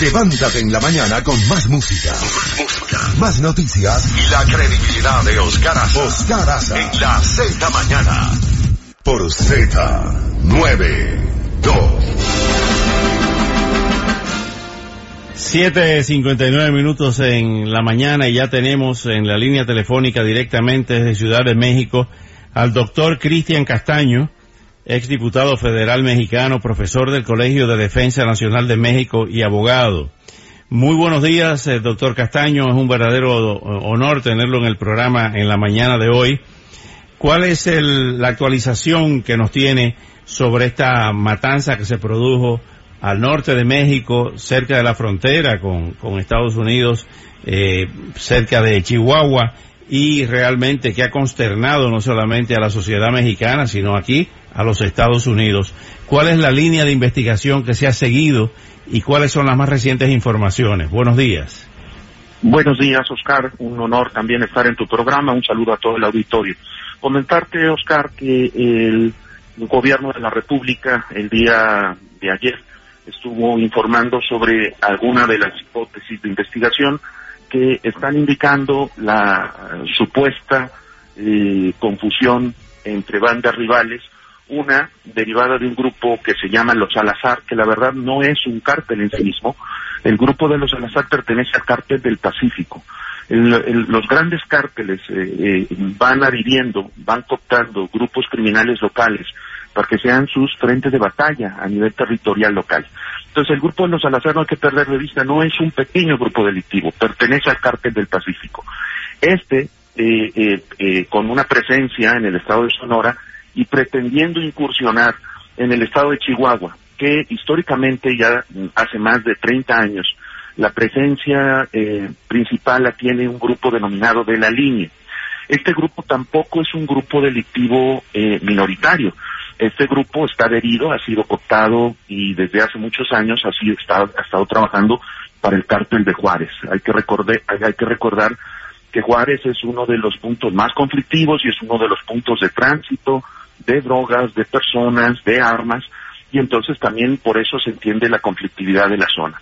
Levántate en la mañana con más música. Más noticias. Y la credibilidad de Oscar Aza. Oscar Aza. En la Z mañana. Por Z92. 7.59 minutos en la mañana y ya tenemos en la línea telefónica directamente desde Ciudad de México al doctor Cristian Castaño, exdiputado federal mexicano, profesor del Colegio de Defensa Nacional de México y abogado. Muy buenos días, eh, doctor Castaño. Es un verdadero honor tenerlo en el programa en la mañana de hoy. ¿Cuál es la actualización que nos tiene sobre esta matanza que se produjo al norte de México, cerca de la frontera con, Estados Unidos, eh, cerca de Chihuahua, y realmente que ha consternado no solamente a la sociedad mexicana, sino aquí a los Estados Unidos. ¿Cuál es la línea de investigación que se ha seguido y cuáles son las más recientes informaciones? Buenos días. Buenos días, Oscar. Un honor también estar en tu programa. Un saludo a todo el auditorio. Comentarte, Oscar, que el gobierno de la República el día de ayer estuvo informando sobre alguna de las hipótesis de investigación que están indicando la supuesta eh, confusión entre bandas rivales una derivada de un grupo que se llama Los Salazar, que la verdad no es un cártel en sí mismo. El grupo de los Salazar pertenece al cártel del Pacífico. los grandes cárteles eh, eh, van adhiriendo, van cooptando grupos criminales locales para que sean sus frentes de batalla a nivel territorial local. Entonces el grupo de los Salazar no hay que perder de vista, no es un pequeño grupo delictivo, pertenece al cártel del Pacífico. Este, eh, con una presencia en el estado de Sonora, y pretendiendo incursionar en el estado de Chihuahua, que históricamente ya hace más de 30 años la presencia eh, principal la tiene un grupo denominado de la línea. Este grupo tampoco es un grupo delictivo eh, minoritario. Este grupo está adherido, ha sido cooptado y desde hace muchos años ha, sido, ha estado trabajando para el cártel de Juárez. Hay que, recordar, hay que recordar que Juárez es uno de los puntos más conflictivos y es uno de los puntos de tránsito de drogas, de personas, de armas, y entonces también por eso se entiende la conflictividad de la zona.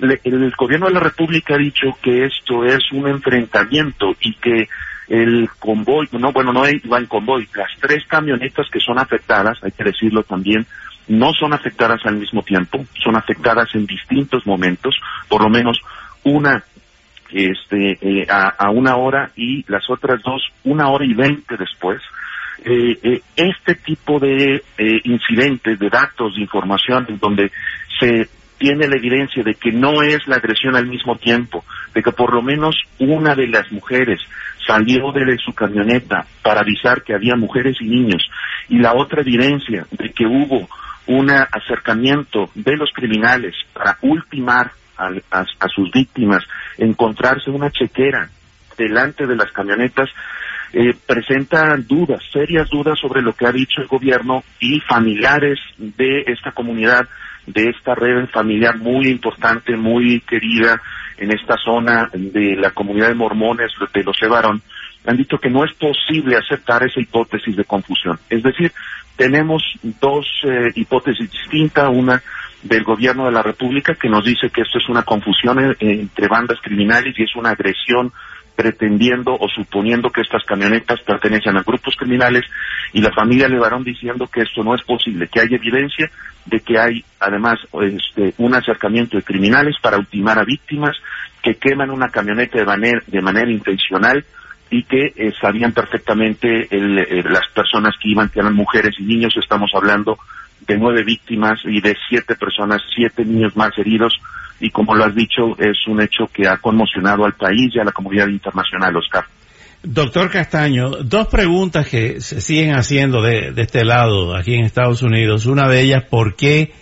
el gobierno de la República ha dicho que esto es un enfrentamiento y que el convoy, no, bueno, no iba en convoy, las tres camionetas que son afectadas, hay que decirlo también, no son afectadas al mismo tiempo, son afectadas en distintos momentos, por lo menos una este, eh, a, a, una hora y las otras dos una hora y veinte después. Eh, eh, este tipo de eh, incidentes, de datos, de información, en donde se tiene la evidencia de que no es la agresión al mismo tiempo, de que por lo menos una de las mujeres salió de su camioneta para avisar que había mujeres y niños, y la otra evidencia de que hubo un acercamiento de los criminales para ultimar a sus víctimas, encontrarse una chequera delante de las camionetas, eh, presentan dudas, serias dudas sobre lo que ha dicho el gobierno y familiares de esta comunidad, de esta red familiar muy importante, muy querida en esta zona de la comunidad de mormones de los Evarón, han dicho que no es posible aceptar esa hipótesis de confusión. Es decir, tenemos dos eh, hipótesis distintas, una del gobierno de la República que nos dice que esto es una confusión eh, entre bandas criminales y es una agresión pretendiendo o suponiendo que estas camionetas pertenecen a grupos criminales y la familia Levarón diciendo que esto no es posible, que hay evidencia de que hay además este, un acercamiento de criminales para ultimar a víctimas que queman una camioneta de manera, de manera intencional y que eh, sabían perfectamente eh, las personas que iban, que eran mujeres y niños, estamos hablando de nueve víctimas y de siete personas, siete niños más heridos, y como lo has dicho, es un hecho que ha conmocionado al país y a la comunidad internacional, Oscar. Doctor Castaño, dos preguntas que se siguen haciendo de, este lado, aquí en Estados Unidos. Una de ellas, ¿por qué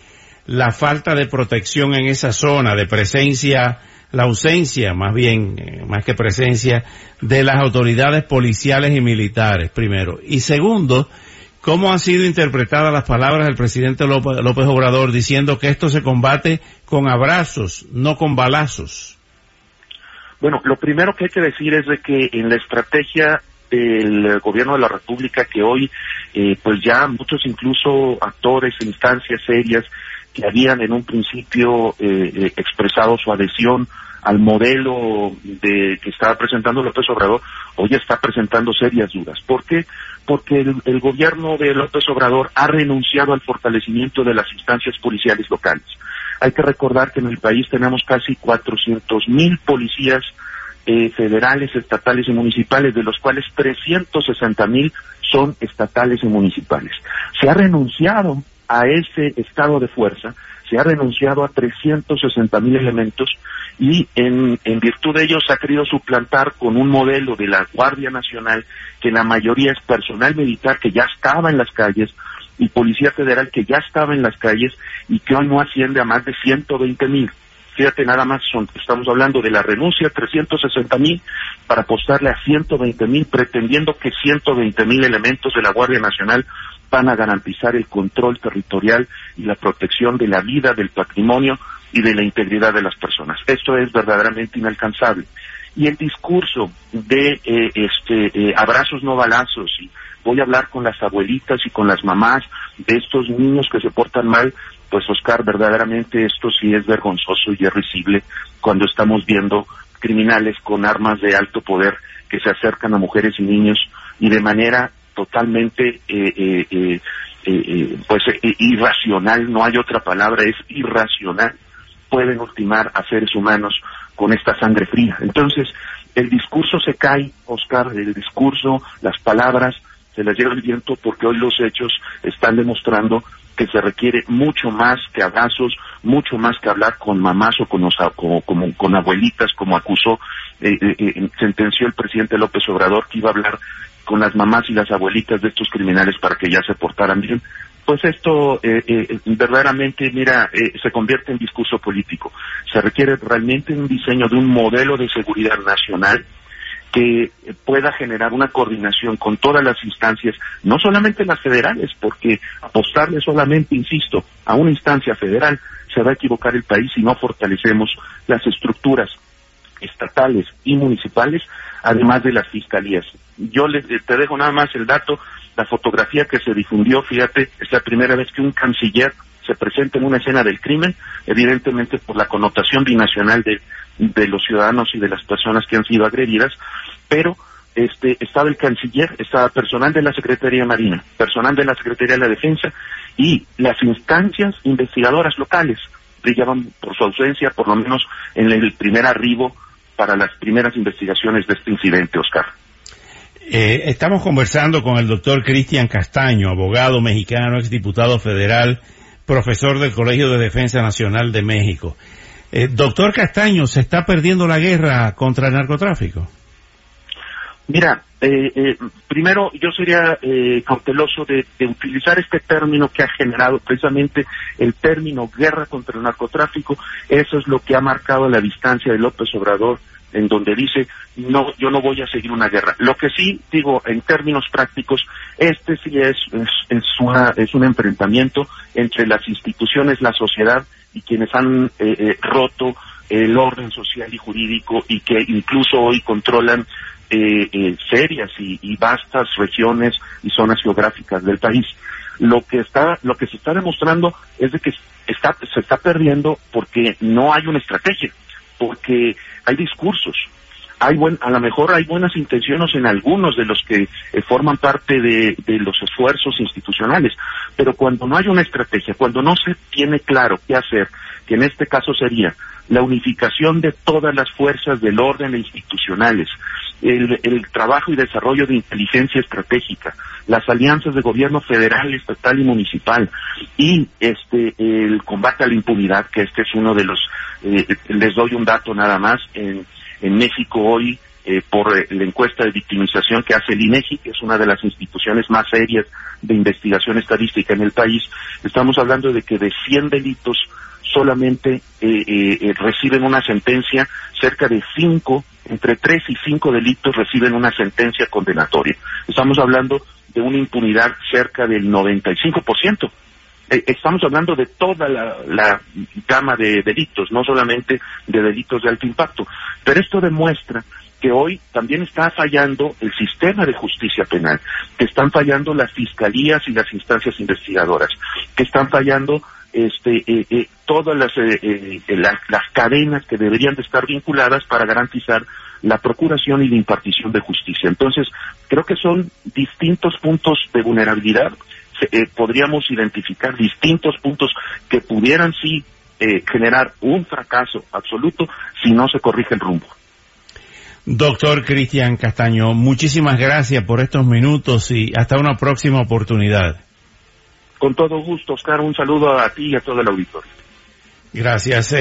la falta de protección en esa zona, de presencia la ausencia, más bien, eh, más que presencia, de las autoridades policiales y militares, primero. Y segundo, ¿cómo han sido interpretadas las palabras del presidente López, Obrador diciendo que esto se combate con abrazos, no con balazos? Bueno, lo primero que hay que decir es de que en la estrategia del gobierno de la República que hoy, eh, pues ya muchos incluso actores, instancias serias que habían en un principio eh, eh, expresado su adhesión al modelo de que estaba presentando López Obrador, hoy está presentando serias dudas. ¿Por qué? Porque el, gobierno de López Obrador ha renunciado al fortalecimiento de las instancias policiales locales. Hay que recordar que en el país tenemos casi 400 mil policías eh, federales, estatales y municipales, de los cuales 360 mil son estatales y municipales. Se ha renunciado a ese estado de fuerza, se ha renunciado a 360 mil elementos y en, virtud de ello se ha querido suplantar con un modelo de la Guardia Nacional que la mayoría es personal militar que ya estaba en las calles y Policía Federal que ya estaba en las calles y que hoy no asciende a más de 120 mil. Fíjate, nada más son, estamos hablando de la renuncia a 360 mil para apostarle a 120 mil, pretendiendo que 120 mil elementos de la Guardia Nacional van a garantizar el control territorial y la protección de la vida, del patrimonio y de la integridad de las personas. Esto es verdaderamente inalcanzable. Y el discurso de eh, este eh, abrazos no balazos y voy a hablar con las abuelitas y con las mamás de estos niños que se portan mal, pues Oscar, verdaderamente esto sí es vergonzoso y es risible cuando estamos viendo criminales con armas de alto poder que se acercan a mujeres y niños y de manera totalmente eh, eh, eh, pues irracional, no hay otra palabra, es irracional, pueden ultimar a seres humanos con esta sangre fría. Entonces, el discurso se cae, Oscar, el discurso, las palabras, se las lleva el viento porque hoy los hechos están demostrando que se requiere mucho más que abrazos, mucho más que hablar con mamás o con, con abuelitas, como acusó, sentenció el presidente López Obrador, que iba a hablar con las mamás y las abuelitas de estos criminales para que ya se portaran bien. Pues esto eh, eh, verdaderamente, mira, eh, se convierte en discurso político. Se requiere realmente un diseño de un modelo de seguridad nacional que pueda generar una coordinación con todas las instancias, no solamente las federales, porque apostarle solamente, insisto, a una instancia federal se va a equivocar el país si no fortalecemos las estructuras estatales y municipales, además de las fiscalías. Yo les, te dejo nada más el dato, la fotografía que se difundió, fíjate, es la primera vez que un canciller se presenta en una escena del crimen, evidentemente por la connotación binacional de, de los ciudadanos y de las personas que han sido agredidas, pero este, estaba el canciller, estaba personal de la Secretaría Marina, personal de la Secretaría de la Defensa y las instancias investigadoras locales brillaban por su ausencia, por lo menos en el primer arribo para las primeras investigaciones de este incidente, Oscar. Eh, estamos conversando con el doctor Cristian Castaño, abogado mexicano, exdiputado federal, profesor del Colegio de Defensa Nacional de México. Eh, doctor Castaño, ¿se está perdiendo la guerra contra el narcotráfico? Mira, eh, primero yo sería cauteloso de, utilizar este término que ha generado precisamente el término guerra contra el narcotráfico. Eso es lo que ha marcado la distancia de López Obrador en donde dice, no, yo no voy a seguir una guerra. Lo que sí digo en términos prácticos, este sí es, es, una, es un enfrentamiento entre las instituciones, la sociedad y quienes han eh, eh, roto el orden social y jurídico y que incluso hoy controlan eh, serias y, y, vastas regiones y zonas geográficas del país. Lo que está, lo que se está demostrando es de que está, se está perdiendo porque no hay una estrategia porque hay discursos, hay buen, a lo mejor hay buenas intenciones en algunos de los que eh, forman parte de, los esfuerzos institucionales, pero cuando no hay una estrategia, cuando no se tiene claro qué hacer, que en este caso sería la unificación de todas las fuerzas del orden institucionales, el, trabajo y desarrollo de inteligencia estratégica, las alianzas de gobierno federal, estatal y municipal, y este el combate a la impunidad, que este es uno de los eh, les doy un dato nada más. En, en México hoy, eh, por eh, la encuesta de victimización que hace el INEGI, que es una de las instituciones más serias de investigación estadística en el país, estamos hablando de que de 100 delitos solamente reciben una sentencia, cerca de cinco, entre tres y cinco delitos reciben una sentencia condenatoria. Estamos hablando de una impunidad cerca del 95%. Eh, estamos hablando de toda la, gama de delitos, no solamente de delitos de alto impacto. Pero esto demuestra que hoy también está fallando el sistema de justicia penal, que están fallando las fiscalías y las instancias investigadoras, que están fallando este, eh, eh, todas las, las, cadenas que deberían de estar vinculadas para garantizar la procuración y la impartición de justicia. Entonces, creo que son distintos puntos de vulnerabilidad eh, podríamos identificar distintos puntos que pudieran sí eh, generar un fracaso absoluto si no se corrige el rumbo. Doctor Cristian Castaño, muchísimas gracias por estos minutos y hasta una próxima oportunidad. Con todo gusto, Oscar, un saludo a ti y a todo el auditorio. Gracias. Eh.